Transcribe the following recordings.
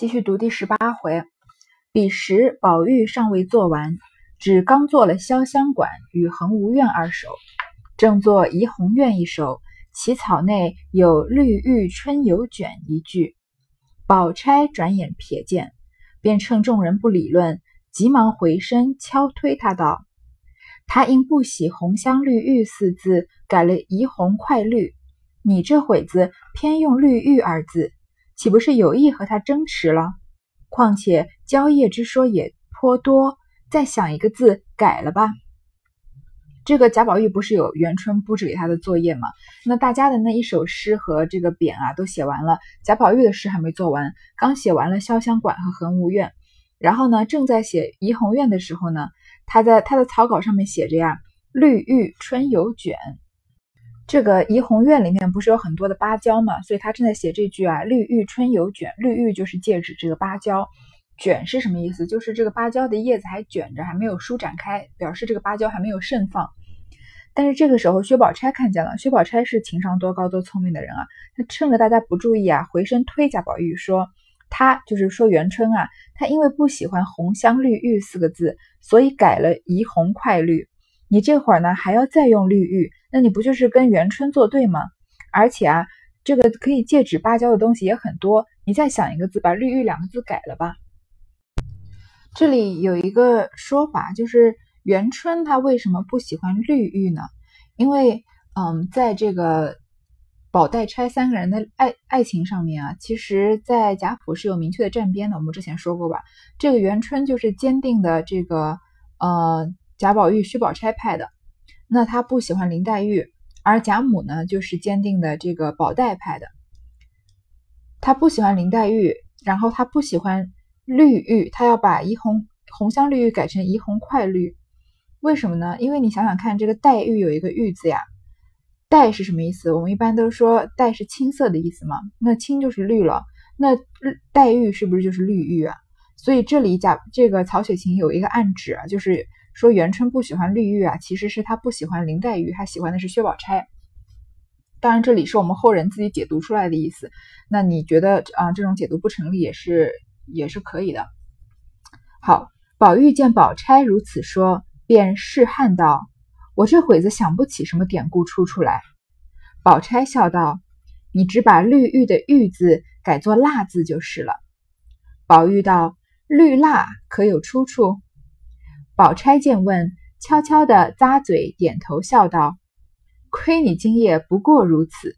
继续读第十八回。彼时宝玉尚未做完，只刚做了潇湘馆与恒芜院二首，正做怡红院一首，起草内有绿玉春游卷一句。宝钗转眼瞥见，便趁众人不理论，急忙回身敲推他道：“他因不喜红香绿玉四字，改了怡红快绿。你这会子偏用绿玉二字，岂不是有意和他争持了？”况且蕉叶之说也颇多，再想一个字改了吧。这个贾宝玉不是有元春布置给他的作业吗？那大家的那一首诗和这个匾啊都写完了，贾宝玉的诗还没做完，刚写完了潇湘馆和恒芜院，然后呢正在写怡红院的时候呢，他在他的草稿上面写着呀“绿玉春游卷”。这个怡红院里面不是有很多的芭蕉嘛，所以他正在写这句啊，“绿玉春有卷”，绿玉就是戒指，这个芭蕉卷是什么意思？就是这个芭蕉的叶子还卷着，还没有舒展开，表示这个芭蕉还没有盛放。但是这个时候，薛宝钗看见了，薛宝钗是情商多高、多聪明的人啊，她趁着大家不注意啊，回身推贾宝玉说：“他就是说元春啊，他因为不喜欢‘红香绿玉’四个字，所以改了‘怡红快绿’。你这会儿呢，还要再用‘绿玉’。”那你不就是跟元春作对吗？而且啊，这个可以借指芭蕉的东西也很多。你再想一个字，把“绿玉”两个字改了吧。这里有一个说法，就是元春她为什么不喜欢绿玉呢？因为，嗯，在这个宝黛钗三个人的爱爱情上面啊，其实，在贾府是有明确的站边的。我们之前说过吧，这个元春就是坚定的这个呃贾宝玉、薛宝钗派的。那他不喜欢林黛玉，而贾母呢，就是坚定的这个宝黛派的。他不喜欢林黛玉，然后他不喜欢绿玉，他要把怡红红香绿玉改成怡红快绿。为什么呢？因为你想想看，这个黛玉有一个玉字呀，黛是什么意思？我们一般都说黛是青色的意思嘛，那青就是绿了，那黛玉是不是就是绿玉啊？所以这里贾这个曹雪芹有一个暗指啊，就是。说元春不喜欢绿玉啊，其实是他不喜欢林黛玉，他喜欢的是薛宝钗。当然，这里是我们后人自己解读出来的意思。那你觉得啊，这种解读不成立也是也是可以的。好，宝玉见宝钗如此说，便试汉道：“我这会子想不起什么典故出处来。”宝钗笑道：“你只把绿玉的玉字改作蜡字就是了。”宝玉道：“绿蜡可有出处？”宝钗见问，悄悄地咂嘴点头，笑道：“亏你今夜不过如此，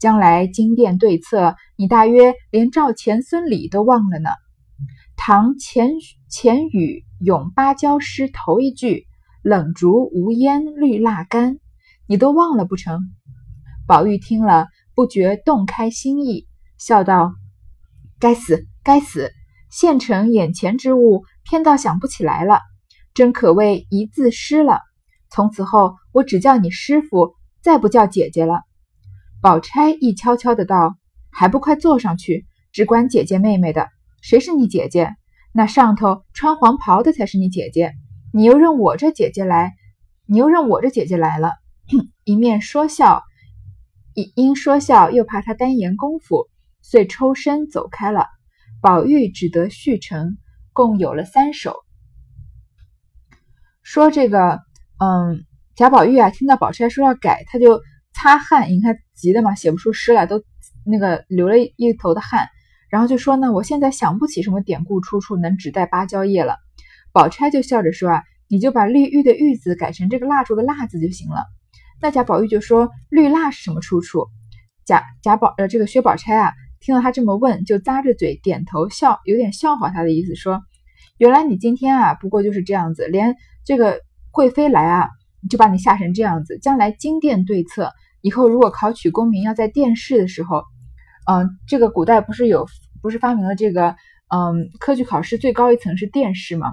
将来金殿对策，你大约连赵钱孙李都忘了呢。唐钱钱语咏芭蕉诗头一句‘冷烛无烟绿蜡干’，你都忘了不成？”宝玉听了，不觉洞开心意，笑道：“该死，该死！现成眼前之物，偏倒想不起来了。”真可谓一字失了。从此后，我只叫你师傅，再不叫姐姐了。宝钗亦悄悄的道：“还不快坐上去，只管姐姐妹妹的，谁是你姐姐？那上头穿黄袍的才是你姐姐。你又认我这姐姐来，你又认我这姐姐来了。”一面说笑，一因说笑又怕他单言功夫，遂抽身走开了。宝玉只得续成，共有了三首。说这个，嗯，贾宝玉啊，听到宝钗说要改，他就擦汗，你看急的嘛，写不出诗来，都那个流了一头的汗，然后就说呢，我现在想不起什么典故出处能指代芭蕉叶了。宝钗就笑着说啊，你就把绿玉的玉字改成这个蜡烛的蜡字就行了。那贾宝玉就说绿蜡是什么出处？贾贾宝呃，这个薛宝钗啊，听到他这么问，就咂着嘴点头笑，有点笑话他的意思，说原来你今天啊，不过就是这样子，连。这个贵妃来啊，就把你吓成这样子。将来金殿对策，以后如果考取功名要在殿试的时候，嗯，这个古代不是有不是发明了这个嗯科举考试最高一层是殿试吗？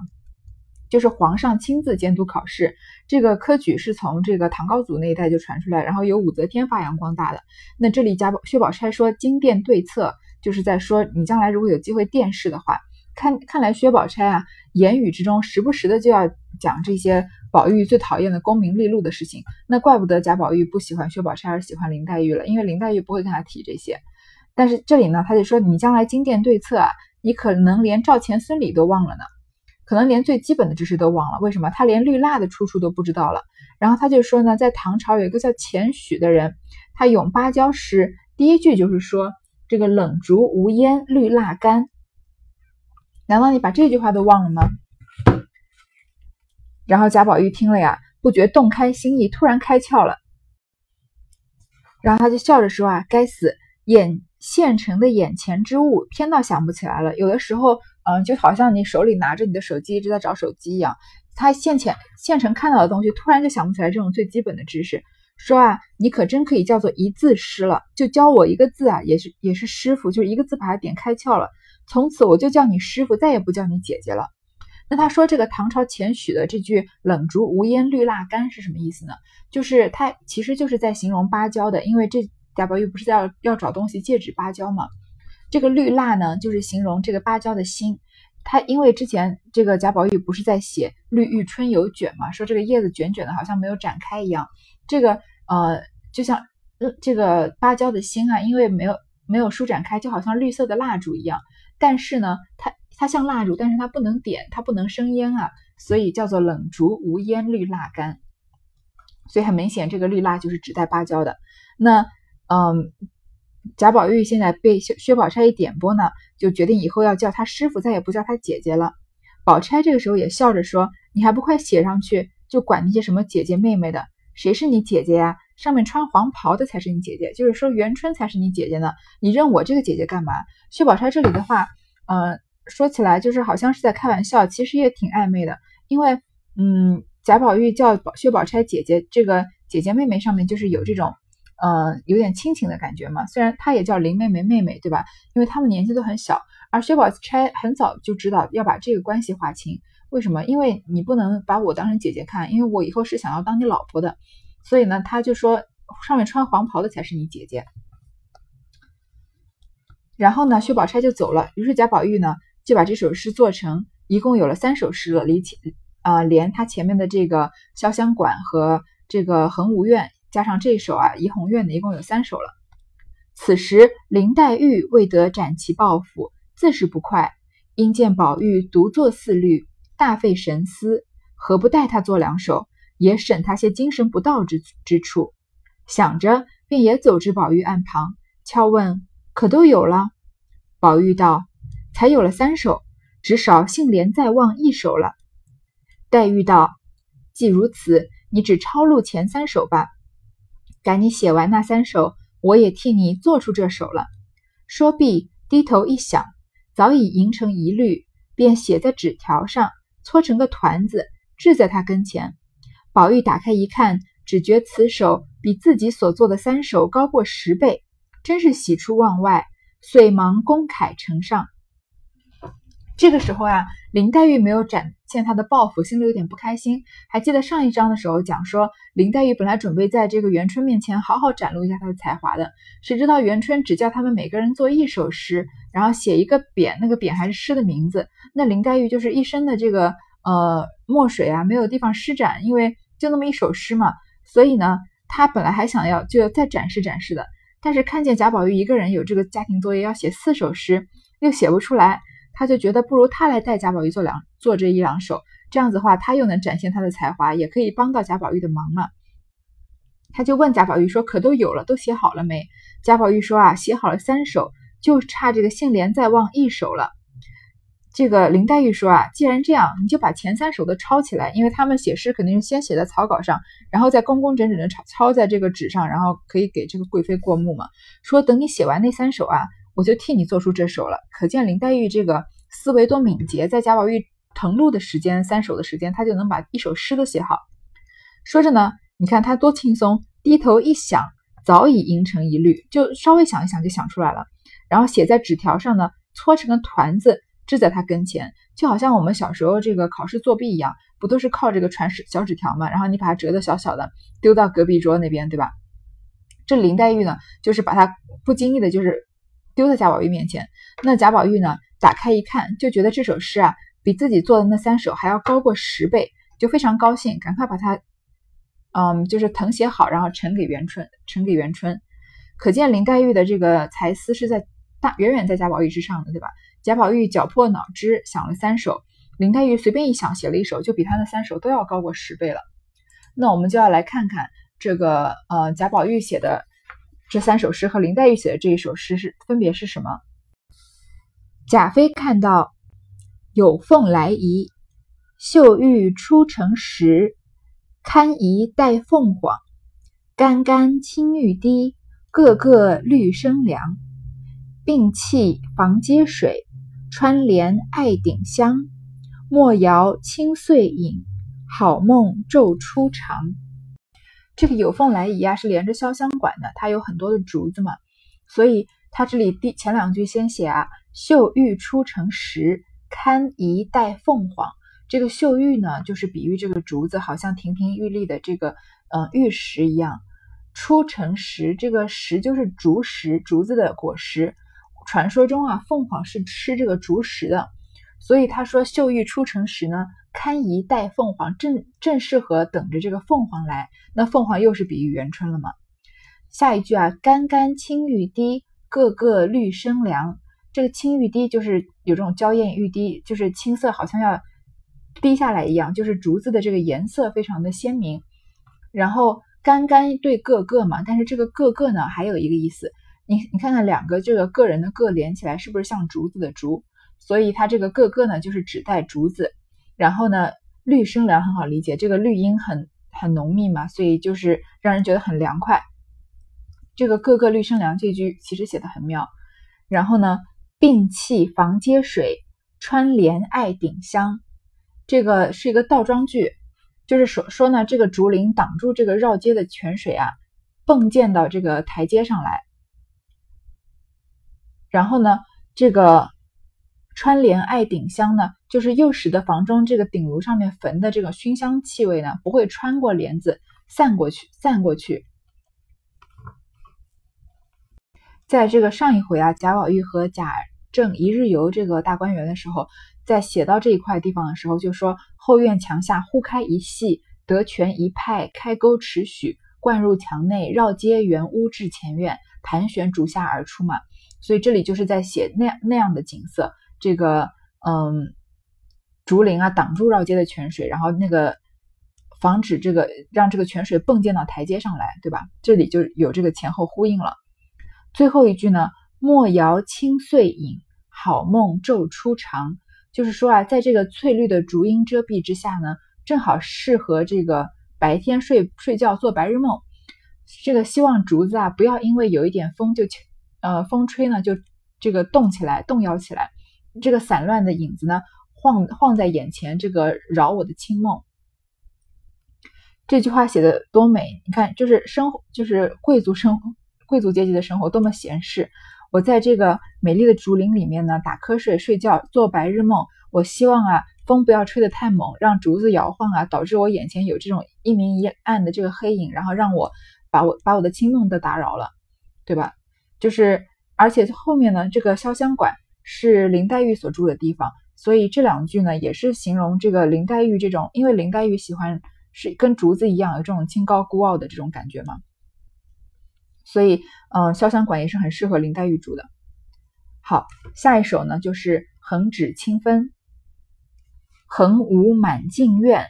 就是皇上亲自监督考试。这个科举是从这个唐高祖那一代就传出来，然后由武则天发扬光大的。那这里贾宝薛宝钗说金殿对策，就是在说你将来如果有机会殿试的话。看看来，薛宝钗啊，言语之中时不时的就要讲这些宝玉最讨厌的功名利禄的事情。那怪不得贾宝玉不喜欢薛宝钗，而喜欢林黛玉了，因为林黛玉不会跟他提这些。但是这里呢，他就说你将来金殿对策啊，你可能连赵钱孙李都忘了呢，可能连最基本的知识都忘了。为什么？他连绿蜡的出处都不知道了。然后他就说呢，在唐朝有一个叫钱许的人，他咏芭蕉诗，第一句就是说这个冷竹无烟绿蜡干。难道你把这句话都忘了吗？然后贾宝玉听了呀，不觉洞开心意，突然开窍了。然后他就笑着说啊，该死，眼现成的眼前之物，偏到想不起来了。有的时候，嗯，就好像你手里拿着你的手机，一直在找手机一样。他现前现成看到的东西，突然就想不起来这种最基本的知识。说啊，你可真可以叫做一字师了，就教我一个字啊，也是也是师傅，就是一个字把它点开窍了。从此我就叫你师傅，再也不叫你姐姐了。那他说这个唐朝钱许的这句“冷竹无烟绿蜡干”是什么意思呢？就是他其实就是在形容芭蕉的，因为这贾宝玉不是要要找东西借指芭蕉吗？这个绿蜡呢，就是形容这个芭蕉的心。他因为之前这个贾宝玉不是在写“绿玉春有卷”嘛，说这个叶子卷卷的，好像没有展开一样。这个呃，就像这个芭蕉的心啊，因为没有没有舒展开，就好像绿色的蜡烛一样。但是呢，它。它像蜡烛，但是它不能点，它不能生烟啊，所以叫做冷烛无烟绿蜡干。所以很明显，这个绿蜡就是指代芭蕉的。那嗯，贾宝玉现在被薛薛宝钗一点拨呢，就决定以后要叫他师傅，再也不叫他姐姐了。宝钗这个时候也笑着说：“你还不快写上去，就管那些什么姐姐妹妹的，谁是你姐姐呀？上面穿黄袍的才是你姐姐，就是说元春才是你姐姐呢。你认我这个姐姐干嘛？”薛宝钗这里的话，嗯。说起来就是好像是在开玩笑，其实也挺暧昧的。因为，嗯，贾宝玉叫薛宝钗姐姐，这个姐姐妹妹上面就是有这种，呃，有点亲情的感觉嘛。虽然她也叫林妹妹妹妹，对吧？因为他们年纪都很小，而薛宝钗很早就知道要把这个关系划清。为什么？因为你不能把我当成姐姐看，因为我以后是想要当你老婆的。所以呢，他就说上面穿黄袍的才是你姐姐。然后呢，薛宝钗就走了。于是贾宝玉呢。就把这首诗做成，一共有了三首诗了。离前啊，连他前面的这个潇湘馆和这个恒芜苑，加上这首啊怡红院的，一共有三首了。此时林黛玉未得展其抱负，自是不快，因见宝玉独坐四律，大费神思，何不带他做两首，也省他些精神不到之之处？想着，便也走至宝玉案旁，悄问：“可都有了？”宝玉道。才有了三首，只少杏帘在望一首了。黛玉道：“既如此，你只抄录前三首吧。赶你写完那三首，我也替你做出这首了。”说毕，低头一想，早已吟成一律，便写在纸条上，搓成个团子，置在他跟前。宝玉打开一看，只觉此首比自己所做的三首高过十倍，真是喜出望外，遂忙公楷呈上。这个时候啊，林黛玉没有展现她的抱负，心里有点不开心。还记得上一章的时候讲说，林黛玉本来准备在这个元春面前好好展露一下她的才华的，谁知道元春只叫他们每个人做一首诗，然后写一个匾，那个匾还是诗的名字。那林黛玉就是一身的这个呃墨水啊，没有地方施展，因为就那么一首诗嘛。所以呢，他本来还想要就要再展示展示的，但是看见贾宝玉一个人有这个家庭作业要写四首诗，又写不出来。他就觉得不如他来带贾宝玉做两做这一两首，这样子的话，他又能展现他的才华，也可以帮到贾宝玉的忙嘛。他就问贾宝玉说：“可都有了，都写好了没？”贾宝玉说：“啊，写好了三首，就差这个杏帘在望一首了。”这个林黛玉说：“啊，既然这样，你就把前三首都抄起来，因为他们写诗肯定是先写在草稿上，然后再工工整整的抄抄在这个纸上，然后可以给这个贵妃过目嘛。说等你写完那三首啊。”我就替你做出这首了，可见林黛玉这个思维多敏捷，在贾宝玉誊录的时间三首的时间，她就能把一首诗都写好。说着呢，你看她多轻松，低头一想，早已吟成一律，就稍微想一想就想出来了，然后写在纸条上呢，搓成个团子，置在他跟前，就好像我们小时候这个考试作弊一样，不都是靠这个传纸小纸条嘛？然后你把它折的小小的，丢到隔壁桌那边，对吧？这林黛玉呢，就是把它不经意的，就是。丢在贾宝玉面前，那贾宝玉呢？打开一看，就觉得这首诗啊，比自己做的那三首还要高过十倍，就非常高兴，赶快把它，嗯，就是誊写好，然后呈给元春，呈给元春。可见林黛玉的这个才思是在大远远在贾宝玉之上的，对吧？贾宝玉绞破脑汁想了三首，林黛玉随便一想写了一首，就比他那三首都要高过十倍了。那我们就要来看看这个呃贾宝玉写的这三首诗和林黛玉写的这一首诗是分别是什么？贾妃看到有凤来仪，绣玉出城时，堪仪带凤凰，干干青玉滴，个个绿生凉。并弃房阶水，穿帘爱顶香。莫摇清碎影，好梦昼初长。这个有凤来仪啊，是连着潇湘馆的，它有很多的竹子嘛，所以它这里第前两句先写啊，秀玉出城时，堪仪带凤凰。这个秀玉呢，就是比喻这个竹子好像亭亭玉立的这个嗯玉石一样。出城时，这个石就是竹石，竹子的果实。传说中啊，凤凰是吃这个竹石的，所以他说秀玉出城时呢，堪宜待凤凰，正正适合等着这个凤凰来。那凤凰又是比喻元春了嘛？下一句啊，干干青玉滴，个个绿生凉。这个青玉滴就是有这种娇艳欲滴，就是青色好像要滴下来一样，就是竹子的这个颜色非常的鲜明。然后干干对个个嘛，但是这个个个呢，还有一个意思。你你看看两个这个个人的个连起来是不是像竹子的竹？所以它这个个个呢就是指代竹子。然后呢，绿生凉很好理解，这个绿荫很很浓密嘛，所以就是让人觉得很凉快。这个个个绿生凉这句其实写的很妙。然后呢，摒弃房阶水，穿帘爱顶香，这个是一个倒装句，就是说说呢这个竹林挡住这个绕街的泉水啊，迸溅到这个台阶上来。然后呢，这个穿帘爱顶香呢，就是又使得房中这个顶炉上面焚的这个熏香气味呢，不会穿过帘子散过去，散过去。在这个上一回啊，贾宝玉和贾政一日游这个大观园的时候，在写到这一块地方的时候，就说后院墙下忽开一隙，得泉一派，开沟尺许，灌入墙内，绕街圆屋至前院，盘旋竹下而出嘛。所以这里就是在写那那样的景色，这个嗯，竹林啊挡住绕街的泉水，然后那个防止这个让这个泉水迸溅到台阶上来，对吧？这里就有这个前后呼应了。最后一句呢，莫摇清碎影，好梦昼初长，就是说啊，在这个翠绿的竹荫遮蔽之下呢，正好适合这个白天睡睡觉做白日梦。这个希望竹子啊不要因为有一点风就。呃，风吹呢，就这个动起来，动摇起来，这个散乱的影子呢，晃晃在眼前，这个扰我的清梦。这句话写的多美！你看，就是生活，就是贵族生贵族阶级的生活多么闲适。我在这个美丽的竹林里面呢，打瞌睡、睡觉、做白日梦。我希望啊，风不要吹得太猛，让竹子摇晃啊，导致我眼前有这种一明一暗的这个黑影，然后让我把我把我的清梦都打扰了，对吧？就是，而且后面呢，这个潇湘馆是林黛玉所住的地方，所以这两句呢，也是形容这个林黛玉这种，因为林黛玉喜欢是跟竹子一样有这种清高孤傲的这种感觉嘛，所以，嗯，潇湘馆也是很适合林黛玉住的。好，下一首呢，就是《横指清芬》：横无满径院，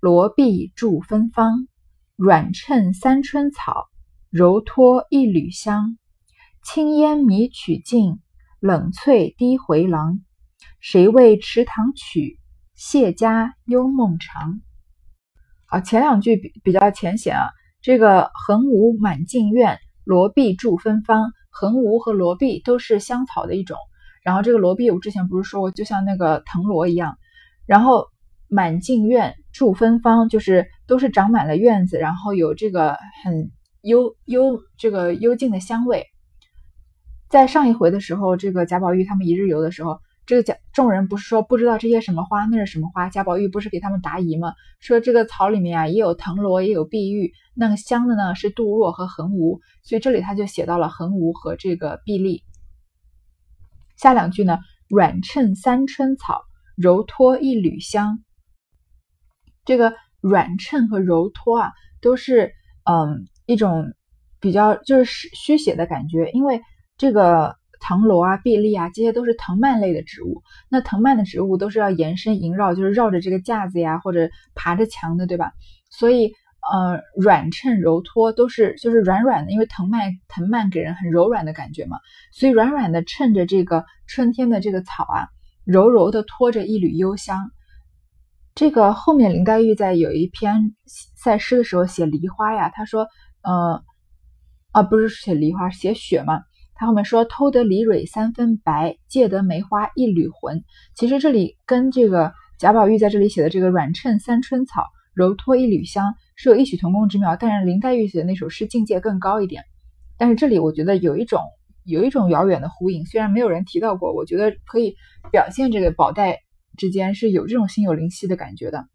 罗壁著芬芳，软衬三春草，柔托一缕香。青烟迷曲径，冷翠低回廊。谁为池塘曲？谢家幽梦长。好，前两句比比较浅显啊。这个横无满径院，罗碧著芬芳。横无和罗碧都是香草的一种。然后这个罗碧，我之前不是说过，就像那个藤萝一样。然后满径院著芬芳，就是都是长满了院子，然后有这个很幽幽这个幽静的香味。在上一回的时候，这个贾宝玉他们一日游的时候，这个贾众人不是说不知道这些什么花，那是什么花？贾宝玉不是给他们答疑吗？说这个草里面啊，也有藤萝，也有碧玉，那个香的呢是杜若和横芜，所以这里他就写到了横芜和这个碧丽。下两句呢，软衬三春草，柔托一缕香。这个软衬和柔托啊，都是嗯一种比较就是虚写的感觉，因为。这个藤萝啊、碧丽啊，这些都是藤蔓类的植物。那藤蔓的植物都是要延伸萦绕，就是绕着这个架子呀，或者爬着墙的，对吧？所以，呃，软衬柔托都是就是软软的，因为藤蔓藤蔓给人很柔软的感觉嘛，所以软软的衬着这个春天的这个草啊，柔柔的托着一缕幽香。这个后面林黛玉在有一篇赛诗的时候写梨花呀，她说，呃，啊，不是写梨花，写雪嘛。他后面说偷得梨蕊三分白，借得梅花一缕魂。其实这里跟这个贾宝玉在这里写的这个软衬三春草，柔托一缕香是有异曲同工之妙。但是林黛玉写的那首诗境界更高一点。但是这里我觉得有一种有一种遥远的呼应，虽然没有人提到过，我觉得可以表现这个宝黛。之间是有这种心有灵犀的感觉的。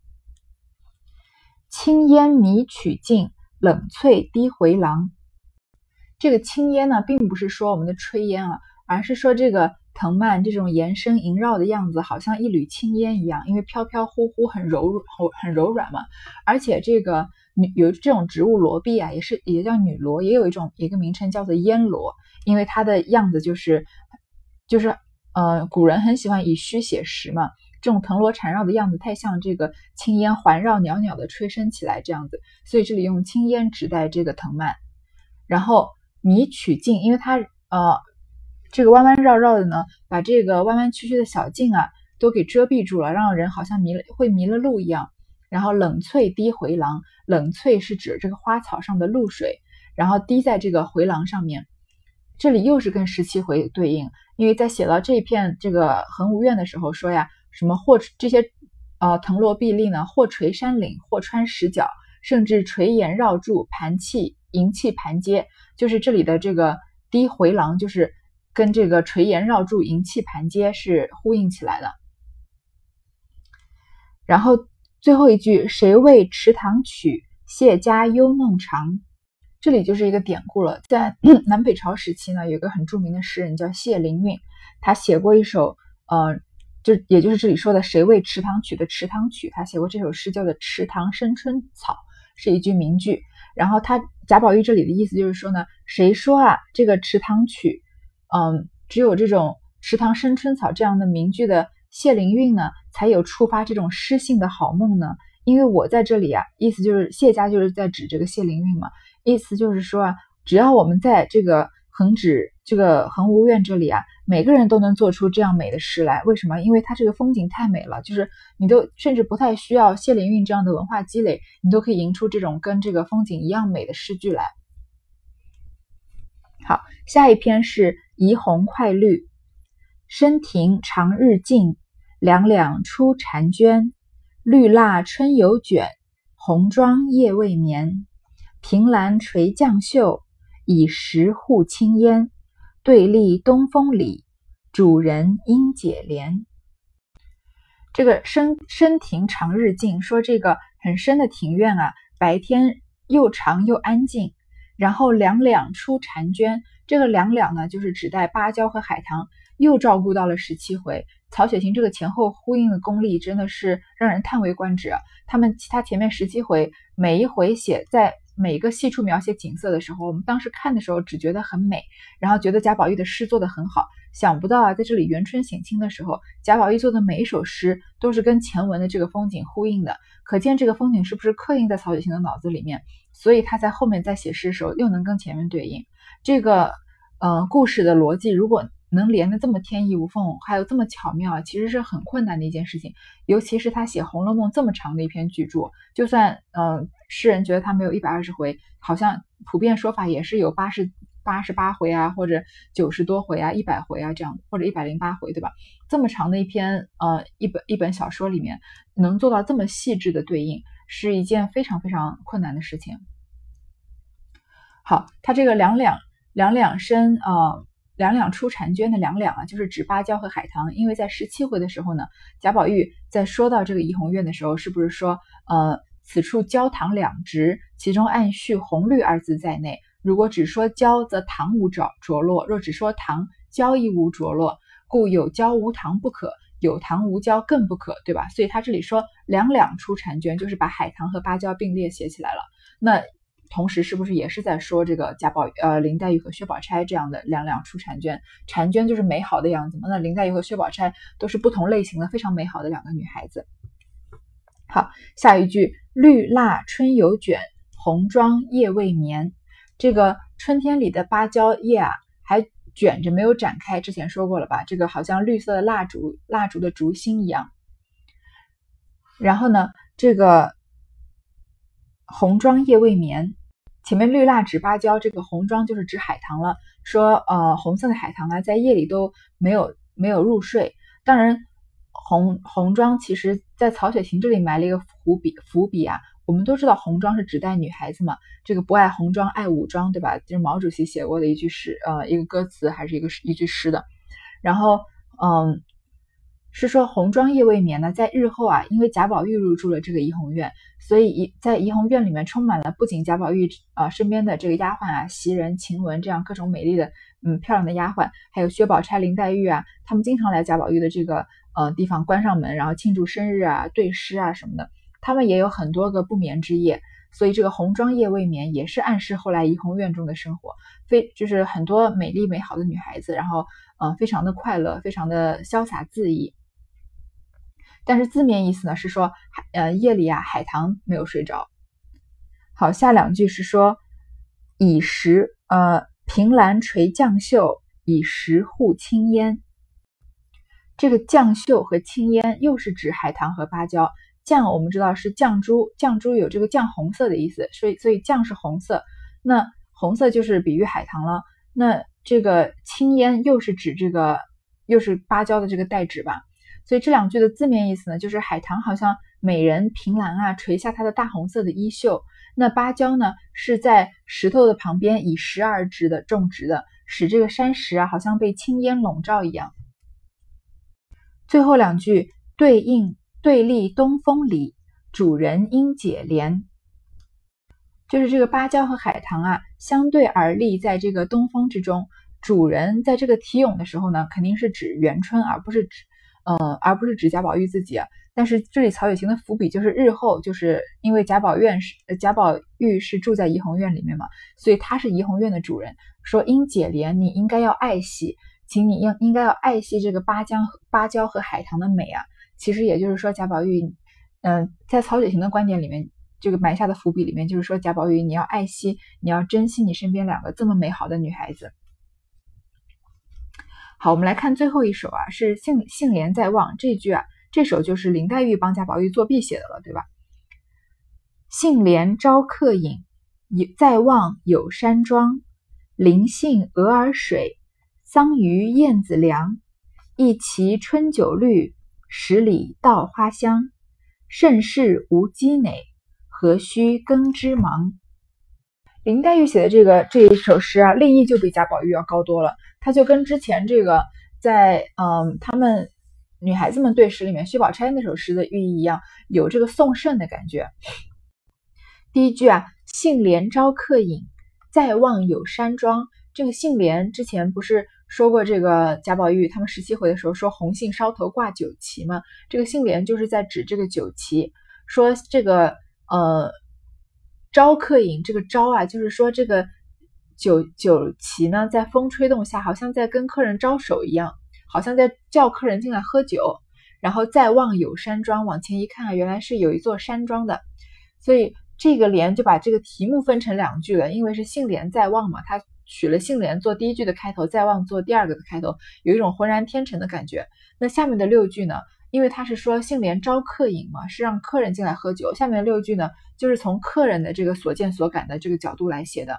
青烟迷曲径，冷翠低回廊。这个青烟呢，并不是说我们的炊烟啊，而是说这个藤蔓这种延伸萦绕的样子，好像一缕青烟一样，因为飘飘忽忽，很柔很柔软嘛。而且这个女有这种植物罗碧啊，也是也叫女罗，也有一种一个名称叫做烟罗，因为它的样子就是就是呃，古人很喜欢以虚写实嘛。这种藤萝缠绕的样子太像这个青烟环绕袅袅的吹升起来这样子，所以这里用青烟指代这个藤蔓。然后迷曲径，因为它呃这个弯弯绕绕的呢，把这个弯弯曲曲的小径啊都给遮蔽住了，让人好像迷了会迷了路一样。然后冷翠滴回廊，冷翠是指这个花草上的露水，然后滴在这个回廊上面。这里又是跟十七回对应，因为在写到这片这个恒芜苑的时候说呀。什么或这些，呃，藤萝碧丽呢？或垂山岭，或穿石角，甚至垂岩绕柱，盘气银气盘阶，就是这里的这个低回廊，就是跟这个垂岩绕柱、银气盘阶是呼应起来的。然后最后一句，谁为池塘曲，谢家幽梦长？这里就是一个典故了。在 南北朝时期呢，有个很著名的诗人叫谢灵运，他写过一首，呃。就也就是这里说的“谁为池塘曲”的池塘曲，他写过这首诗，叫做《池塘生春草》，是一句名句。然后他贾宝玉这里的意思就是说呢，谁说啊这个池塘曲，嗯，只有这种“池塘生春草”这样的名句的谢灵运呢，才有触发这种诗性的好梦呢？因为我在这里啊，意思就是谢家就是在指这个谢灵运嘛，意思就是说啊，只要我们在这个横指这个恒芜苑这里啊。每个人都能做出这样美的诗来，为什么？因为它这个风景太美了，就是你都甚至不太需要谢灵运这样的文化积累，你都可以吟出这种跟这个风景一样美的诗句来。好，下一篇是怡红快绿，深庭长日静，两两出婵娟，绿蜡春犹卷，红妆夜未眠。凭栏垂绛袖，以石护青烟。对立东风里，主人应解怜。这个深深庭长日静，说这个很深的庭院啊，白天又长又安静。然后两两出婵娟，这个两两呢，就是指代芭蕉和海棠，又照顾到了十七回。曹雪芹这个前后呼应的功力真的是让人叹为观止啊！他们其他前面十七回每一回写在。每个细处描写景色的时候，我们当时看的时候只觉得很美，然后觉得贾宝玉的诗做得很好。想不到啊，在这里元春省亲的时候，贾宝玉做的每一首诗都是跟前文的这个风景呼应的，可见这个风景是不是刻印在曹雪芹的脑子里面？所以他在后面在写诗的时候又能跟前面对应。这个，呃，故事的逻辑如果。能连的这么天衣无缝，还有这么巧妙，其实是很困难的一件事情。尤其是他写《红楼梦》这么长的一篇巨著，就算呃诗人觉得他没有一百二十回，好像普遍说法也是有八十八十八回啊，或者九十多回啊，一百回啊这样，或者一百零八回，对吧？这么长的一篇呃一本一本小说里面，能做到这么细致的对应，是一件非常非常困难的事情。好，他这个两两两两身啊。两两出婵娟的两两啊，就是指芭蕉和海棠。因为在十七回的时候呢，贾宝玉在说到这个怡红院的时候，是不是说，呃，此处蕉堂两植，其中暗蓄红绿二字在内。如果只说蕉，则糖无着着落；若只说堂，蕉亦无着落。故有蕉无糖不可，有糖无蕉更不可，对吧？所以他这里说两两出婵娟，就是把海棠和芭蕉并列写起来了。那同时是不是也是在说这个贾宝呃林黛玉和薛宝钗这样的两两出婵娟？婵娟就是美好的样子嘛，那林黛玉和薛宝钗都是不同类型的非常美好的两个女孩子。好，下一句绿蜡春犹卷，红妆夜未眠。这个春天里的芭蕉叶啊，还卷着没有展开。之前说过了吧？这个好像绿色的蜡烛，蜡烛的烛芯一样。然后呢，这个红妆夜未眠，前面绿蜡指芭蕉，这个红妆就是指海棠了。说呃，红色的海棠啊，在夜里都没有没有入睡。当然，红红妆其实在曹雪芹这里埋了一个伏笔伏笔啊。我们都知道红妆是指代女孩子嘛，这个不爱红妆爱武装，对吧？就是毛主席写过的一句诗，呃，一个歌词还是一个一句诗的。然后，嗯，是说红妆夜未眠呢，在日后啊，因为贾宝玉入住了这个怡红院，所以怡在怡红院里面充满了不仅贾宝玉啊身边的这个丫鬟啊，袭人、晴雯这样各种美丽的嗯漂亮的丫鬟，还有薛宝钗、林黛玉啊，他们经常来贾宝玉的这个呃地方关上门，然后庆祝生日啊、对诗啊什么的。他们也有很多个不眠之夜，所以这个红妆夜未眠也是暗示后来怡红院中的生活，非就是很多美丽美好的女孩子，然后嗯，非常的快乐，非常的潇洒恣意。但是字面意思呢是说呃夜里啊海棠没有睡着。好，下两句是说以石呃凭栏垂绛绣，以石护青烟。这个绛绣和青烟又是指海棠和芭蕉。绛我们知道是绛珠，绛珠有这个绛红色的意思，所以所以绛是红色，那红色就是比喻海棠了。那这个青烟又是指这个，又是芭蕉的这个代指吧？所以这两句的字面意思呢，就是海棠好像美人凭栏啊，垂下她的大红色的衣袖；那芭蕉呢，是在石头的旁边以石而植的，种植的，使这个山石啊，好像被青烟笼罩一样。最后两句对应。对立东风里，主人应解怜。就是这个芭蕉和海棠啊，相对而立在这个东风之中。主人在这个题咏的时候呢，肯定是指元春，而不是指，呃，而不是指贾宝玉自己。但是这里曹雪芹的伏笔就是日后，就是因为贾宝院是贾宝玉是住在怡红院里面嘛，所以他是怡红院的主人。说应解怜，你应该要爱惜，请你应应该要爱惜这个芭蕉芭蕉和海棠的美啊。其实也就是说，贾宝玉，嗯，在曹雪芹的观点里面，这个埋下的伏笔里面，就是说贾宝玉，你要爱惜，你要珍惜你身边两个这么美好的女孩子。好，我们来看最后一首啊，是“杏杏帘在望”这句啊，这首就是林黛玉帮贾宝玉作弊写的了，对吧？“杏帘招客饮，在望有山庄。林杏鹅儿水，桑榆燕子凉。一畦春酒绿。”十里稻花香，盛世无积馁，何须耕织忙？林黛玉写的这个这一首诗啊，立意就比贾宝玉要高多了。他就跟之前这个在嗯他们女孩子们对诗里面薛宝钗那首诗的寓意一样，有这个送圣的感觉。第一句啊，杏帘招客饮，在望有山庄。这个杏帘之前不是。说过这个贾宝玉他们十七回的时候说红杏梢头挂酒旗吗，这个杏帘就是在指这个酒旗，说这个呃招客饮这个招啊，就是说这个酒酒旗呢在风吹动下，好像在跟客人招手一样，好像在叫客人进来喝酒，然后再望有山庄，往前一看，原来是有一座山庄的，所以这个联就把这个题目分成两句了，因为是杏帘在望嘛，它。取了杏帘做第一句的开头，再望做第二个的开头，有一种浑然天成的感觉。那下面的六句呢？因为他是说杏帘招客饮嘛，是让客人进来喝酒。下面六句呢，就是从客人的这个所见所感的这个角度来写的。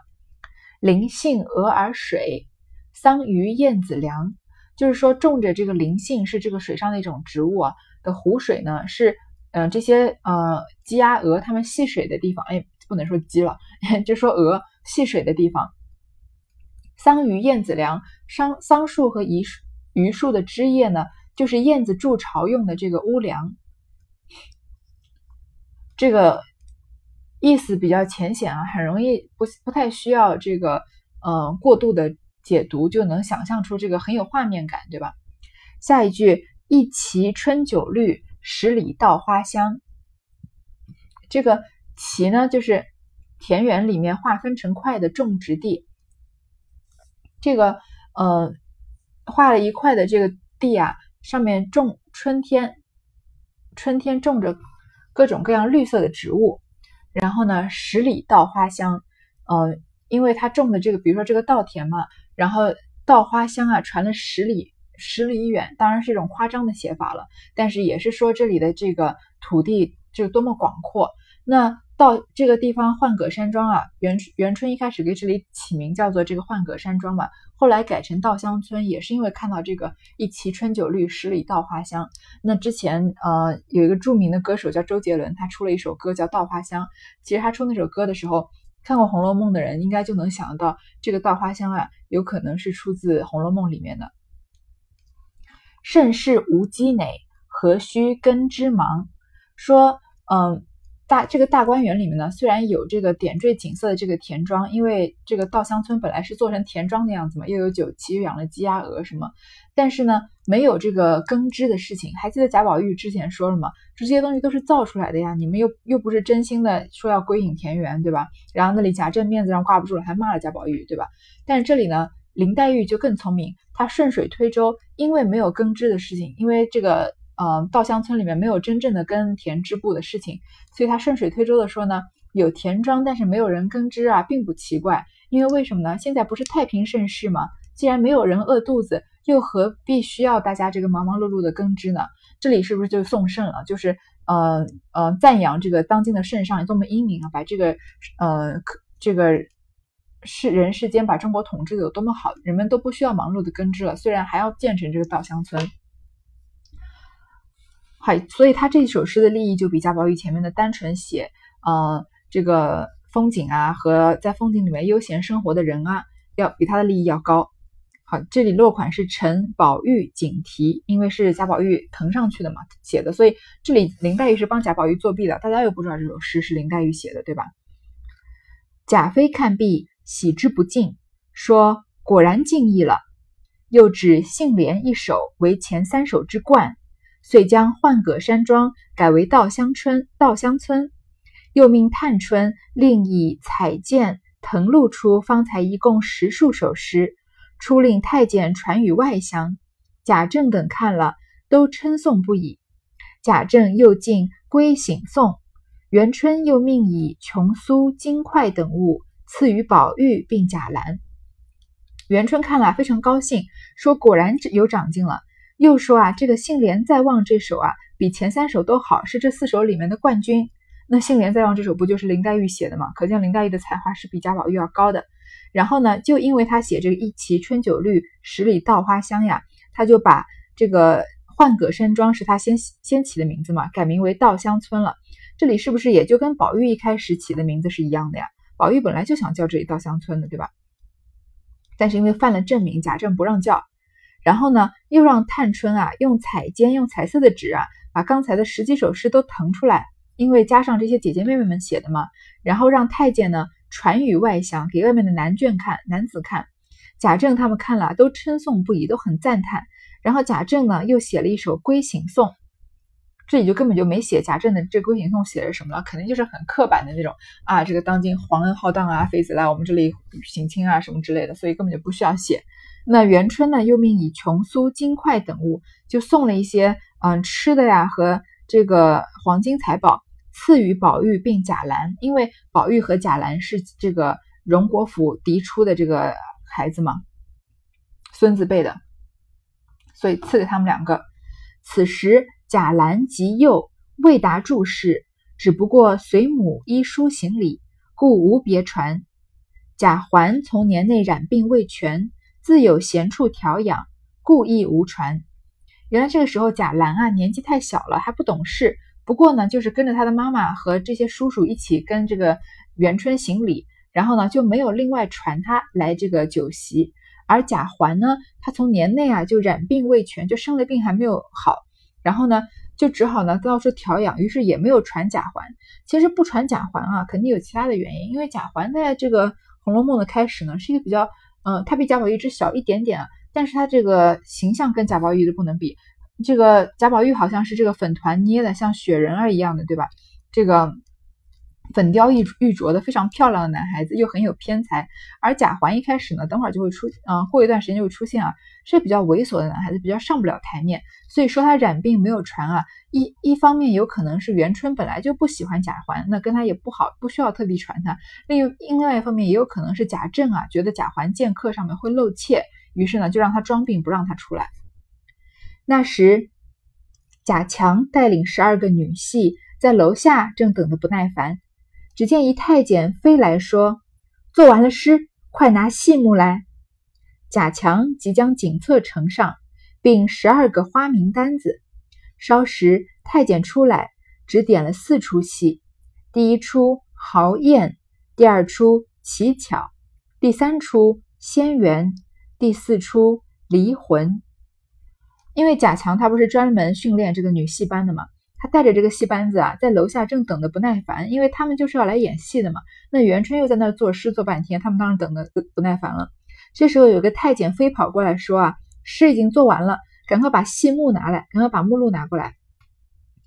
灵性鹅儿水，桑榆燕子凉，就是说种着这个灵性是这个水上的一种植物啊的湖水呢，是嗯这些呃鸡鸭鹅它们戏水的地方。哎，不能说鸡了，就说鹅戏水的地方。桑榆燕子凉，桑桑树和榆榆树的枝叶呢，就是燕子筑巢用的这个屋梁。这个意思比较浅显啊，很容易不不太需要这个嗯过度的解读，就能想象出这个很有画面感，对吧？下一句一畦春酒绿，十里稻花香。这个畦呢，就是田园里面划分成块的种植地。这个呃，画了一块的这个地啊，上面种春天，春天种着各种各样绿色的植物。然后呢，十里稻花香，呃，因为他种的这个，比如说这个稻田嘛，然后稻花香啊，传了十里十里远，当然是一种夸张的写法了，但是也是说这里的这个土地就多么广阔。那到这个地方幻葛山庄啊，元元春一开始给这里起名叫做这个幻葛山庄嘛，后来改成稻香村，也是因为看到这个一骑春酒绿，十里稻花香。那之前呃有一个著名的歌手叫周杰伦，他出了一首歌叫《稻花香》，其实他出那首歌的时候，看过《红楼梦》的人应该就能想到，这个稻花香啊，有可能是出自《红楼梦》里面的。盛世无积馁，何须耕织忙？说嗯。大这个大观园里面呢，虽然有这个点缀景色的这个田庄，因为这个稻香村本来是做成田庄的样子嘛，又有酒旗，又养了鸡鸭鹅什么，但是呢，没有这个耕织的事情。还记得贾宝玉之前说了吗？这些东西都是造出来的呀，你们又又不是真心的说要归隐田园，对吧？然后那里贾政面子上挂不住了，还骂了贾宝玉，对吧？但是这里呢，林黛玉就更聪明，她顺水推舟，因为没有耕织的事情，因为这个。呃，稻香村里面没有真正的耕田织布的事情，所以他顺水推舟的说呢，有田庄，但是没有人耕织啊，并不奇怪。因为为什么呢？现在不是太平盛世吗？既然没有人饿肚子，又何必需要大家这个忙忙碌碌的耕织呢？这里是不是就送圣了？就是呃呃赞扬这个当今的圣上多么英明啊，把这个呃这个世人世间把中国统治的有多么好，人们都不需要忙碌的耕织了，虽然还要建成这个稻香村。好，所以他这首诗的立意就比贾宝玉前面的单纯写，呃，这个风景啊和在风景里面悠闲生活的人啊，要比他的立意要高。好，这里落款是陈宝玉锦题，因为是贾宝玉腾上去的嘛写的，所以这里林黛玉是帮贾宝玉作弊的，大家又不知道这首诗是林黛玉写的，对吧？贾妃看毕，喜之不尽，说果然尽意了，又指杏帘一首为前三首之冠。遂将浣葛山庄改为稻香村，稻香村，又命探春另以彩笺誊录出方才一共十数首诗，初令太监传与外乡。贾政等看了，都称颂不已。贾政又进归省颂，元春又命以琼酥、金块等物赐予宝玉并贾兰。元春看了非常高兴，说：“果然有长进了。”又说啊，这个《杏帘在望》这首啊，比前三首都好，是这四首里面的冠军。那《杏帘在望》这首不就是林黛玉写的吗？可见林黛玉的才华是比贾宝玉要高的。然后呢，就因为他写这个“一畦春酒绿，十里稻花香”呀，他就把这个换葛山庄是他先先起的名字嘛，改名为稻香村了。这里是不是也就跟宝玉一开始起的名字是一样的呀？宝玉本来就想叫这里稻香村的，对吧？但是因为犯了正名，贾政不让叫。然后呢，又让探春啊用彩笺、用彩色的纸啊，把刚才的十几首诗都誊出来，因为加上这些姐姐妹妹们写的嘛。然后让太监呢传与外乡，给外面的男眷看、男子看。贾政他们看了都称颂不已，都很赞叹。然后贾政呢又写了一首《归省颂》，这里就根本就没写贾政的这《归省颂》写的是什么了，肯定就是很刻板的那种啊，这个当今皇恩浩荡啊，妃子来我们这里省亲啊什么之类的，所以根本就不需要写。那元春呢，又命以琼酥、金块等物，就送了一些嗯吃的呀和这个黄金财宝，赐予宝玉并贾兰，因为宝玉和贾兰是这个荣国府嫡出的这个孩子嘛，孙子辈的，所以赐给他们两个。此时贾兰及幼，未达注释，只不过随母依书行礼，故无别传。贾环从年内染病未痊。自有闲处调养，故意无传。原来这个时候贾兰啊年纪太小了，还不懂事。不过呢，就是跟着他的妈妈和这些叔叔一起跟这个元春行礼，然后呢就没有另外传他来这个酒席。而贾环呢，他从年内啊就染病未痊，就生了病还没有好，然后呢就只好呢到处调养，于是也没有传贾环。其实不传贾环啊，肯定有其他的原因，因为贾环在这个《红楼梦》的开始呢是一个比较。嗯，他比贾宝玉只小一点点，但是他这个形象跟贾宝玉的不能比。这个贾宝玉好像是这个粉团捏的，像雪人儿一样的，对吧？这个粉雕玉玉琢的非常漂亮的男孩子，又很有偏才。而贾环一开始呢，等会儿就会出，嗯，过一段时间就会出现啊，是比较猥琐的男孩子，比较上不了台面。所以说他染病没有传啊，一一方面有可能是元春本来就不喜欢贾环，那跟他也不好，不需要特地传他。另另外一方面也有可能是贾政啊，觉得贾环见客上面会露怯，于是呢就让他装病不让他出来。那时，贾强带领十二个女婿在楼下正等得不耐烦。只见一太监飞来说：“做完了诗，快拿戏目来。”贾强即将锦册呈上，并十二个花名单子。稍时，太监出来，只点了四出戏：第一出豪艳，第二出奇巧，第三出仙缘，第四出离魂。因为贾强他不是专门训练这个女戏班的吗？他带着这个戏班子啊，在楼下正等得不耐烦，因为他们就是要来演戏的嘛。那元春又在那儿作诗作半天，他们当然等得不耐烦了。这时候有个太监飞跑过来说啊，诗已经做完了，赶快把戏目拿来，赶快把目录拿过来。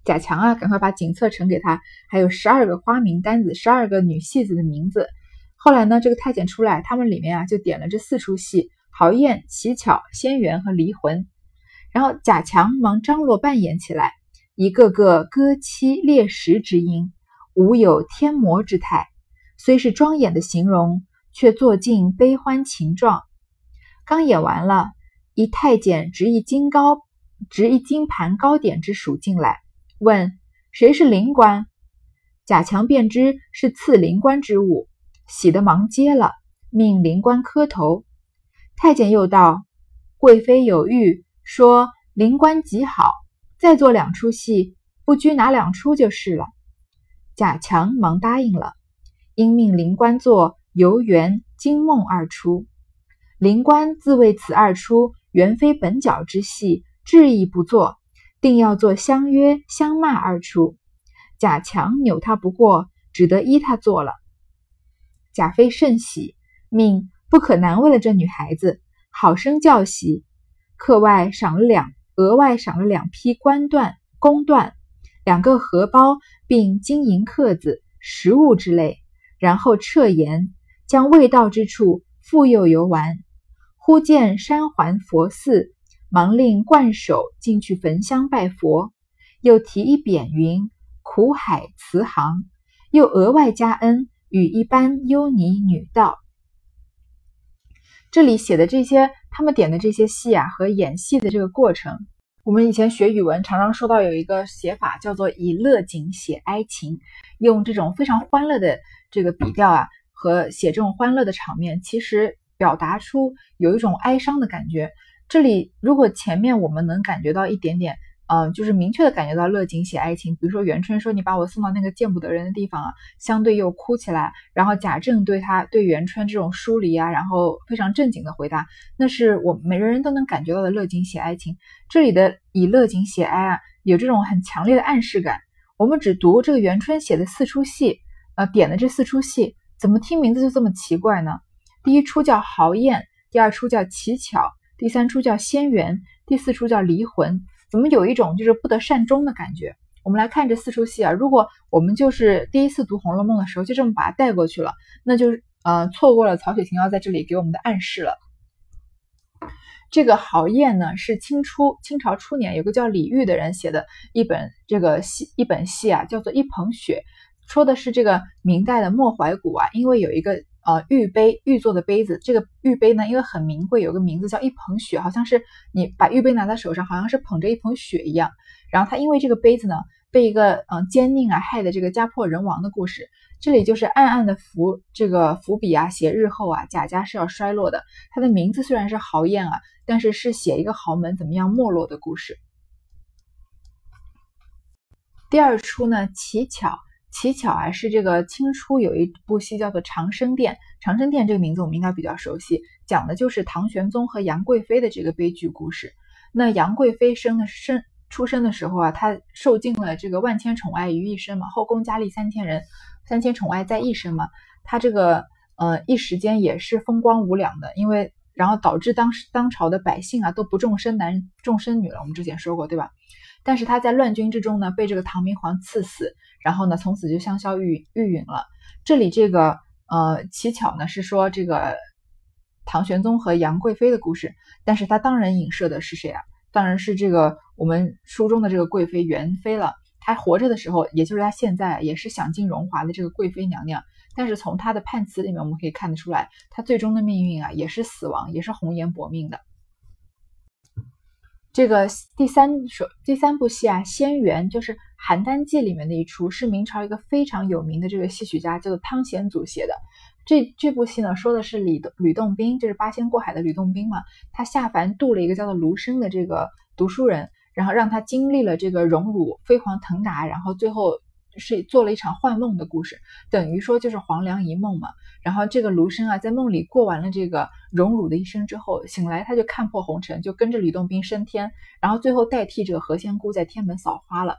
贾强啊，赶快把锦册呈给他，还有十二个花名单子，十二个女戏子的名字。后来呢，这个太监出来，他们里面啊就点了这四出戏：豪艳、乞巧、仙缘和离魂。然后贾强忙张罗扮演起来。一个个割妻猎食之音，无有天魔之态，虽是庄严的形容，却做尽悲欢情状。刚演完了，一太监执一金糕，执一金盘糕点之属进来，问谁是灵官。贾强便知是赐灵官之物，喜得忙接了，命灵官磕头。太监又道：“贵妃有谕，说灵官极好。”再做两出戏，不拘哪两出就是了。贾强忙答应了，因命灵官做《游园》《惊梦》二出。灵官自谓此二出原非本角之戏，执意不做，定要做相约相骂二出。贾强扭他不过，只得依他做了。贾妃甚喜，命不可难为了这女孩子，好生教习，课外赏了两。额外赏了两批官缎、宫缎，两个荷包，并金银刻子、食物之类。然后撤言，将未到之处复又游玩。忽见山环佛寺，忙令冠首进去焚香拜佛。又提一匾云：“苦海慈航。”又额外加恩，与一般优尼女道。这里写的这些。他们点的这些戏啊，和演戏的这个过程，我们以前学语文常常说到有一个写法叫做以乐景写哀情，用这种非常欢乐的这个笔调啊，和写这种欢乐的场面，其实表达出有一种哀伤的感觉。这里如果前面我们能感觉到一点点。嗯，就是明确的感觉到乐景写爱情，比如说元春说你把我送到那个见不得人的地方啊，相对又哭起来，然后贾政对他对元春这种疏离啊，然后非常正经的回答，那是我每个人都能感觉到的乐景写爱情。这里的以乐景写哀啊，有这种很强烈的暗示感。我们只读这个元春写的四出戏，呃，点的这四出戏，怎么听名字就这么奇怪呢？第一出叫豪艳，第二出叫奇巧，第三出叫仙缘，第四出叫离魂。怎么有一种就是不得善终的感觉？我们来看这四出戏啊，如果我们就是第一次读《红楼梦》的时候就这么把它带过去了，那就呃错过了曹雪芹要在这里给我们的暗示了。这个豪宴呢是清初清朝初年有个叫李煜的人写的一本这个戏一本戏啊，叫做《一捧雪》，说的是这个明代的莫怀古啊，因为有一个。呃，玉杯玉做的杯子，这个玉杯呢，因为很名贵，有个名字叫一捧雪，好像是你把玉杯拿在手上，好像是捧着一捧雪一样。然后他因为这个杯子呢，被一个嗯奸佞啊害的这个家破人亡的故事，这里就是暗暗的伏这个伏笔啊，写日后啊贾家是要衰落的。他的名字虽然是豪宴啊，但是是写一个豪门怎么样没落的故事。第二出呢，奇巧。奇巧啊，是这个清初有一部戏叫做《长生殿》。长生殿这个名字我们应该比较熟悉，讲的就是唐玄宗和杨贵妃的这个悲剧故事。那杨贵妃生的生出生的时候啊，她受尽了这个万千宠爱于一身嘛，后宫佳丽三千人，三千宠爱在一身嘛。她这个呃一时间也是风光无两的，因为然后导致当时当朝的百姓啊都不重生男重生女了。我们之前说过对吧？但是他在乱军之中呢，被这个唐明皇赐死，然后呢，从此就香消玉玉殒了。这里这个呃乞巧呢是说这个唐玄宗和杨贵妃的故事，但是他当然影射的是谁啊？当然是这个我们书中的这个贵妃元妃了。她活着的时候，也就是她现在也是享尽荣华的这个贵妃娘娘。但是从她的判词里面，我们可以看得出来，她最终的命运啊，也是死亡，也是红颜薄命的。这个第三首第三部戏啊，《仙缘》就是《邯郸记》里面的一出，是明朝一个非常有名的这个戏曲家，叫做汤显祖写的。这这部戏呢，说的是李吕洞宾，就是八仙过海的吕洞宾嘛，他下凡渡了一个叫做卢生的这个读书人，然后让他经历了这个荣辱飞黄腾达，然后最后。是做了一场幻梦的故事，等于说就是黄粱一梦嘛。然后这个卢生啊，在梦里过完了这个荣辱的一生之后，醒来他就看破红尘，就跟着吕洞宾升天，然后最后代替这个何仙姑在天门扫花了。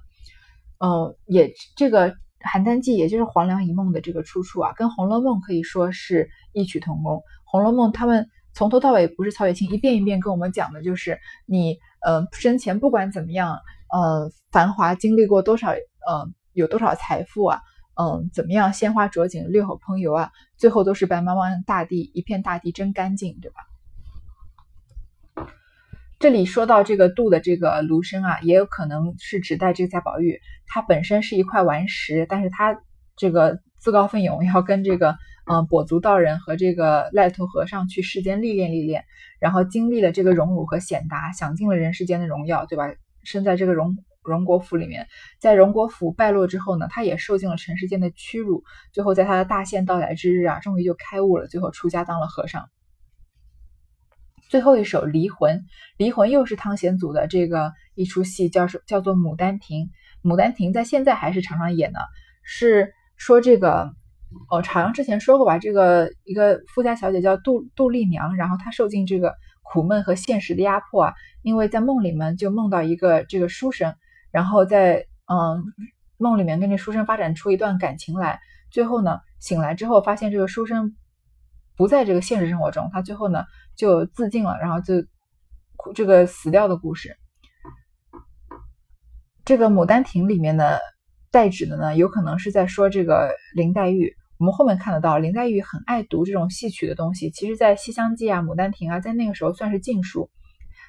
嗯，也这个《邯郸记》也就是黄粱一梦的这个出处啊，跟《红楼梦》可以说是异曲同工。《红楼梦》他们从头到尾不是曹雪芹一遍一遍跟我们讲的，就是你呃生前不管怎么样，呃繁华经历过多少呃。有多少财富啊？嗯，怎么样？鲜花着锦，烈火烹油啊，最后都是白茫茫大地，一片大地真干净，对吧？这里说到这个度的这个卢生啊，也有可能是指代这个贾宝玉，他本身是一块顽石，但是他这个自告奋勇要跟这个嗯跛足道人和这个赖头和尚去世间历练历练，然后经历了这个荣辱和显达，享尽了人世间的荣耀，对吧？身在这个荣。荣国府里面，在荣国府败落之后呢，他也受尽了尘世间的屈辱，最后在他的大限到来之日啊，终于就开悟了，最后出家当了和尚。最后一首《离魂》，《离魂》又是汤显祖的这个一出戏，叫是叫做《牡丹亭》。《牡丹亭》在现在还是常常演的，是说这个哦，好像之前说过吧，这个一个富家小姐叫杜杜丽娘，然后她受尽这个苦闷和现实的压迫啊，因为在梦里面就梦到一个这个书生。然后在嗯梦里面跟这书生发展出一段感情来，最后呢醒来之后发现这个书生不在这个现实生活中，他最后呢就自尽了，然后就这个死掉的故事。这个《牡丹亭》里面的代指的呢，有可能是在说这个林黛玉。我们后面看得到林黛玉很爱读这种戏曲的东西，其实在《西厢记》啊、《牡丹亭》啊，在那个时候算是禁书。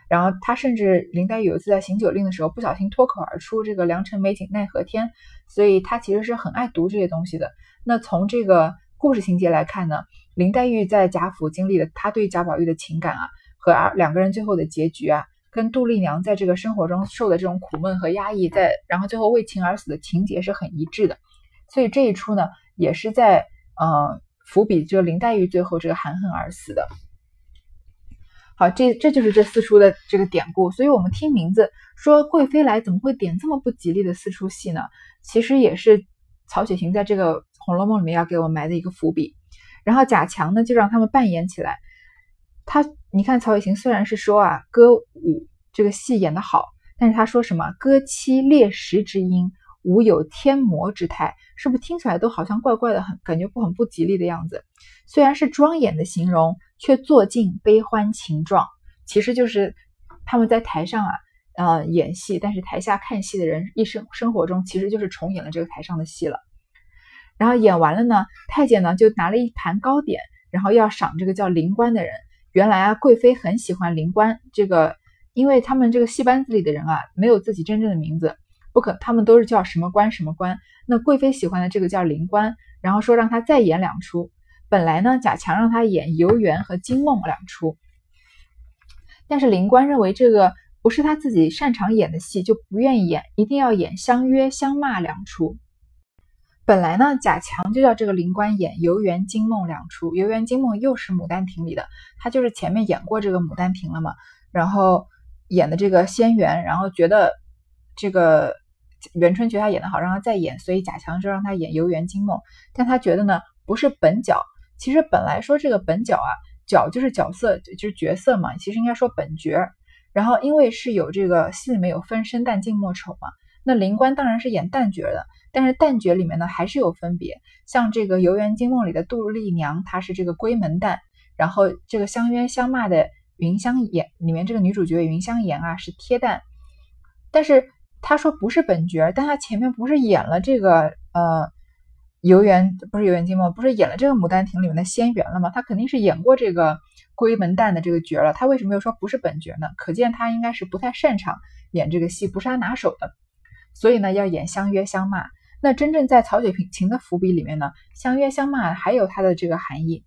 然后他甚至林黛玉有一次在行酒令的时候不小心脱口而出这个“良辰美景奈何天”，所以他其实是很爱读这些东西的。那从这个故事情节来看呢，林黛玉在贾府经历的她对贾宝玉的情感啊，和两个人最后的结局啊，跟杜丽娘在这个生活中受的这种苦闷和压抑，在然后最后为情而死的情节是很一致的。所以这一出呢，也是在呃伏笔，就林黛玉最后这个含恨而死的。好，这这就是这四出的这个典故，所以我们听名字说贵妃来，怎么会点这么不吉利的四出戏呢？其实也是曹雪芹在这个《红楼梦》里面要给我们埋的一个伏笔。然后贾强呢，就让他们扮演起来。他，你看曹雪芹虽然是说啊，歌舞这个戏演得好，但是他说什么歌妻猎食之音，无有天魔之态，是不是听起来都好像怪怪的，很感觉不很不吉利的样子？虽然是庄严的形容。却做尽悲欢情状，其实就是他们在台上啊，呃，演戏，但是台下看戏的人一生生活中其实就是重演了这个台上的戏了。然后演完了呢，太监呢就拿了一盘糕点，然后要赏这个叫灵官的人。原来啊，贵妃很喜欢灵官这个，因为他们这个戏班子里的人啊，没有自己真正的名字，不可，他们都是叫什么官什么官。那贵妃喜欢的这个叫灵官，然后说让他再演两出。本来呢，贾强让他演游园和惊梦两出，但是灵官认为这个不是他自己擅长演的戏，就不愿意演，一定要演相约相骂两出。本来呢，贾强就叫这个灵官演游园惊梦两出，游园惊梦又是《牡丹亭》里的，他就是前面演过这个《牡丹亭》了嘛，然后演的这个仙缘，然后觉得这个元春觉得他演的好，让他再演，所以贾强就让他演游园惊梦，但他觉得呢，不是本角。其实本来说这个本角啊，角就是角色，就是角色嘛。其实应该说本角。然后因为是有这个戏里面有分生旦净末丑嘛，那灵官当然是演旦角的。但是旦角里面呢还是有分别，像这个游园惊梦里的杜丽娘，她是这个闺门旦；然后这个相约相骂的云香言里面这个女主角云香言啊是贴旦。但是他说不是本角，但他前面不是演了这个呃游园不是游园惊梦，不是演了这个《牡丹亭》里面的仙缘了吗？他肯定是演过这个闺门旦的这个角了。他为什么又说不是本角呢？可见他应该是不太擅长演这个戏，不是他拿手的。所以呢，要演相约相骂。那真正在曹雪芹的伏笔里面呢，相约相骂还有它的这个含义。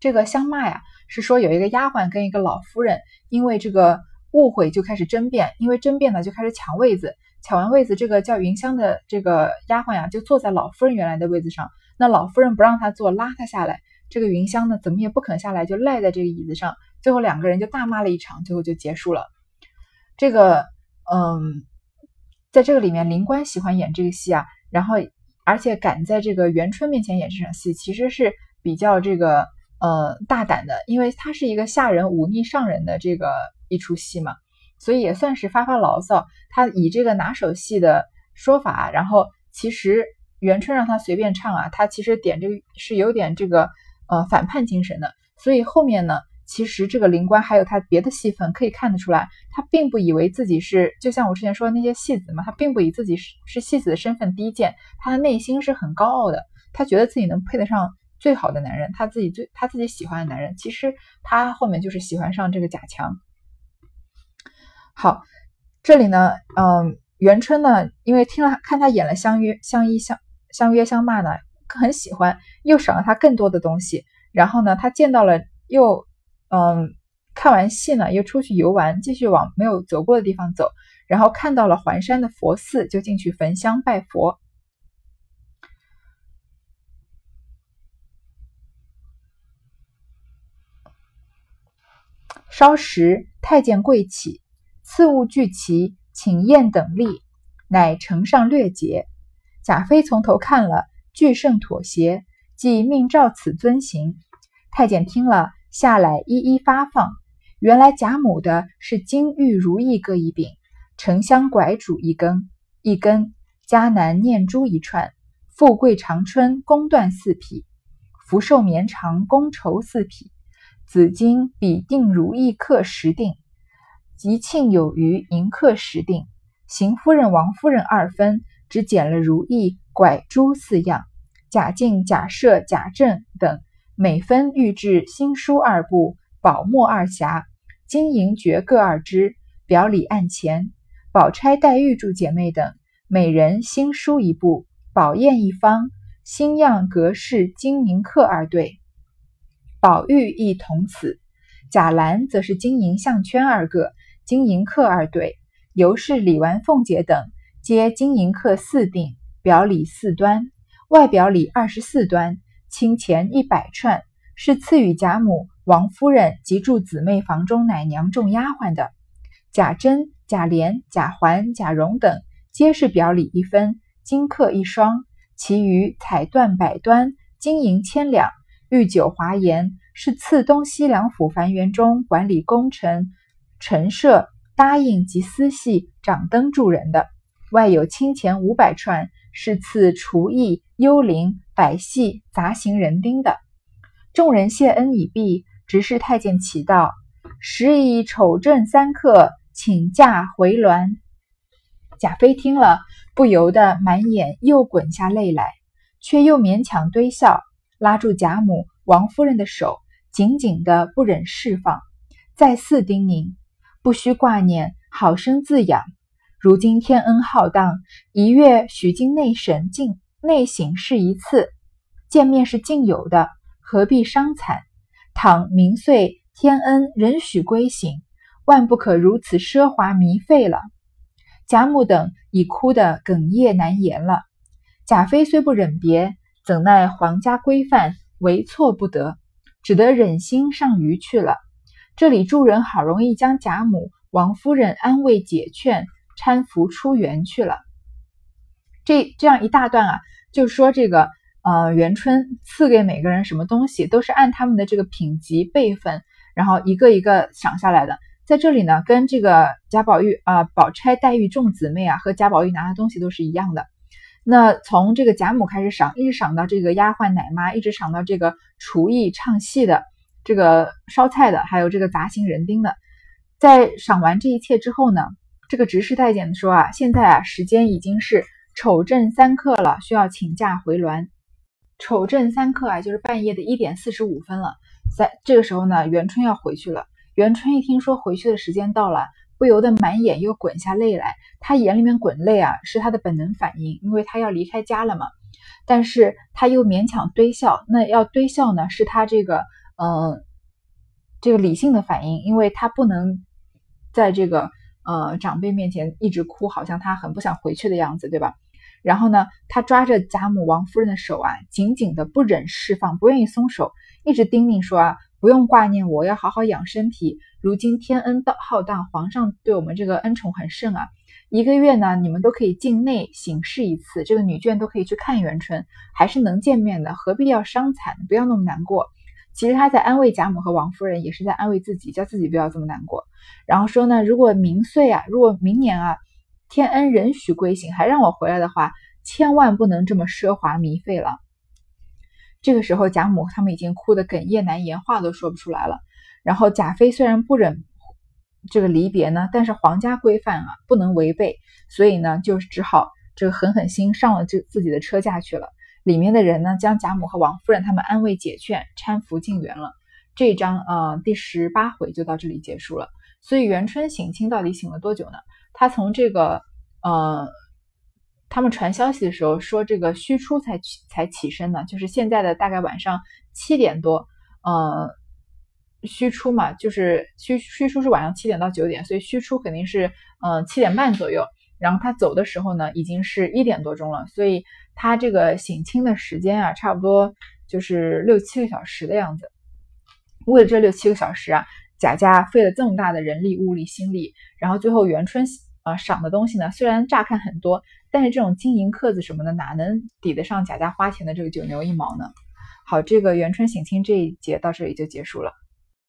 这个相骂呀，是说有一个丫鬟跟一个老夫人因为这个误会就开始争辩，因为争辩呢就开始抢位子，抢完位子，这个叫云香的这个丫鬟呀就坐在老夫人原来的位子上，那老夫人不让她坐，拉她下来，这个云香呢怎么也不肯下来，就赖在这个椅子上，最后两个人就大骂了一场，最后就结束了。这个，嗯。在这个里面，林官喜欢演这个戏啊，然后而且敢在这个元春面前演这场戏，其实是比较这个呃大胆的，因为他是一个下人忤逆上人的这个一出戏嘛，所以也算是发发牢骚。他以这个拿手戏的说法，然后其实元春让他随便唱啊，他其实点这个是有点这个呃反叛精神的，所以后面呢。其实这个灵官还有他别的戏份可以看得出来，他并不以为自己是就像我之前说的那些戏子嘛，他并不以自己是是戏子的身份低贱，他的内心是很高傲的，他觉得自己能配得上最好的男人，他自己最他自己喜欢的男人，其实他后面就是喜欢上这个贾强。好，这里呢，嗯，元春呢，因为听了看他演了相约相依相相约相骂呢，很喜欢，又赏了他更多的东西，然后呢，他见到了又。嗯，看完戏呢，又出去游玩，继续往没有走过的地方走，然后看到了环山的佛寺，就进去焚香拜佛。稍时，太监跪起，赐物俱齐，请宴等立，乃呈上略节。贾妃从头看了，俱甚妥协，即命照此遵行。太监听了。下来一一发放，原来贾母的是金玉如意各一柄，沉香拐主一根，一根迦南念珠一串，富贵长春宫缎四匹，福寿绵长宫绸四匹，紫金比定如意刻十锭，吉庆有余迎刻十锭。邢夫人、王夫人二分，只捡了如意、拐珠四样。贾敬、贾赦、贾政等。每分预制新书二部，宝墨二匣，金银爵各二只，表里案前。宝钗、黛玉诸姐妹等，每人新书一部，宝砚一方，新样格式金银刻二对。宝玉亦同此。贾兰则是金银项圈二个，金银客二对。尤氏、李纨、凤姐等，皆金银客四锭，表里四端，外表里二十四端。清钱一百串，是赐予贾母、王夫人及住姊妹房中奶娘众丫鬟的。贾珍、贾琏、贾环、贾蓉等，皆是表里一分，金客一双。其余彩缎百端，金银千两，御酒华筵，是赐东西两府凡园中管理工程、陈设、答应及私系、掌灯助人的。外有清钱五百串，是赐厨艺、幽灵。百戏杂行人丁的众人谢恩已毕，执事太监启道：“时以丑正三刻，请假回銮。”贾妃听了，不由得满眼又滚下泪来，却又勉强堆笑，拉住贾母、王夫人的手，紧紧的不忍释放，再四叮咛：“不须挂念，好生自养。如今天恩浩荡，一月许经内审进。”内省是一次见面是尽有的，何必伤惨？倘明岁天恩仍许归省，万不可如此奢华糜费了。贾母等已哭得哽咽难言了。贾妃虽不忍别，怎奈皇家规范，为错不得，只得忍心上虞去了。这里众人好容易将贾母、王夫人安慰解劝，搀扶出园去了。这这样一大段啊。就说，这个呃，元春赐给每个人什么东西，都是按他们的这个品级辈分，然后一个一个赏下来的。在这里呢，跟这个贾宝玉啊、宝钗、黛玉众姊妹啊，和贾宝玉拿的东西都是一样的。那从这个贾母开始赏，一直赏到这个丫鬟奶妈，一直赏到这个厨艺唱戏的、这个烧菜的，还有这个杂行人丁的。在赏完这一切之后呢，这个执事太监说啊，现在啊时间已经是丑正三刻了，需要请假回銮。丑正三刻啊，就是半夜的一点四十五分了。在这个时候呢，元春要回去了。元春一听说回去的时间到了，不由得满眼又滚下泪来。他眼里面滚泪啊，是他的本能反应，因为他要离开家了嘛。但是他又勉强堆笑，那要堆笑呢，是他这个嗯，这个理性的反应，因为他不能在这个呃长辈面前一直哭，好像他很不想回去的样子，对吧？然后呢，他抓着贾母、王夫人的手啊，紧紧的不忍释放，不愿意松手，一直叮咛说啊，不用挂念我，要好好养身体。如今天恩道浩荡，皇上对我们这个恩宠很盛啊，一个月呢，你们都可以境内省视一次，这个女眷都可以去看元春，还是能见面的，何必要伤残？不要那么难过。其实他在安慰贾母和王夫人，也是在安慰自己，叫自己不要这么难过。然后说呢，如果明岁啊，如果明年啊。天恩仍许归省，还让我回来的话，千万不能这么奢华糜费了。这个时候，贾母他们已经哭得哽咽难言，话都说不出来了。然后贾妃虽然不忍这个离别呢，但是皇家规范啊，不能违背，所以呢，就只好这个狠狠心上了这自己的车架去了。里面的人呢，将贾母和王夫人他们安慰解劝，搀扶进园了。这一章啊，第十八回就到这里结束了。所以元春省亲到底省了多久呢？他从这个呃，他们传消息的时候说这个虚初才起才起身呢，就是现在的大概晚上七点多，呃，虚出嘛，就是虚虚出是晚上七点到九点，所以虚出肯定是嗯七点半左右。然后他走的时候呢，已经是一点多钟了，所以他这个省亲的时间啊，差不多就是六七个小时的样子。为了这六七个小时啊。贾家费了这么大的人力、物力、心力，然后最后元春啊赏的东西呢，虽然乍看很多，但是这种金银刻子什么的，哪能抵得上贾家花钱的这个九牛一毛呢？好，这个元春省亲这一节到这里就结束了。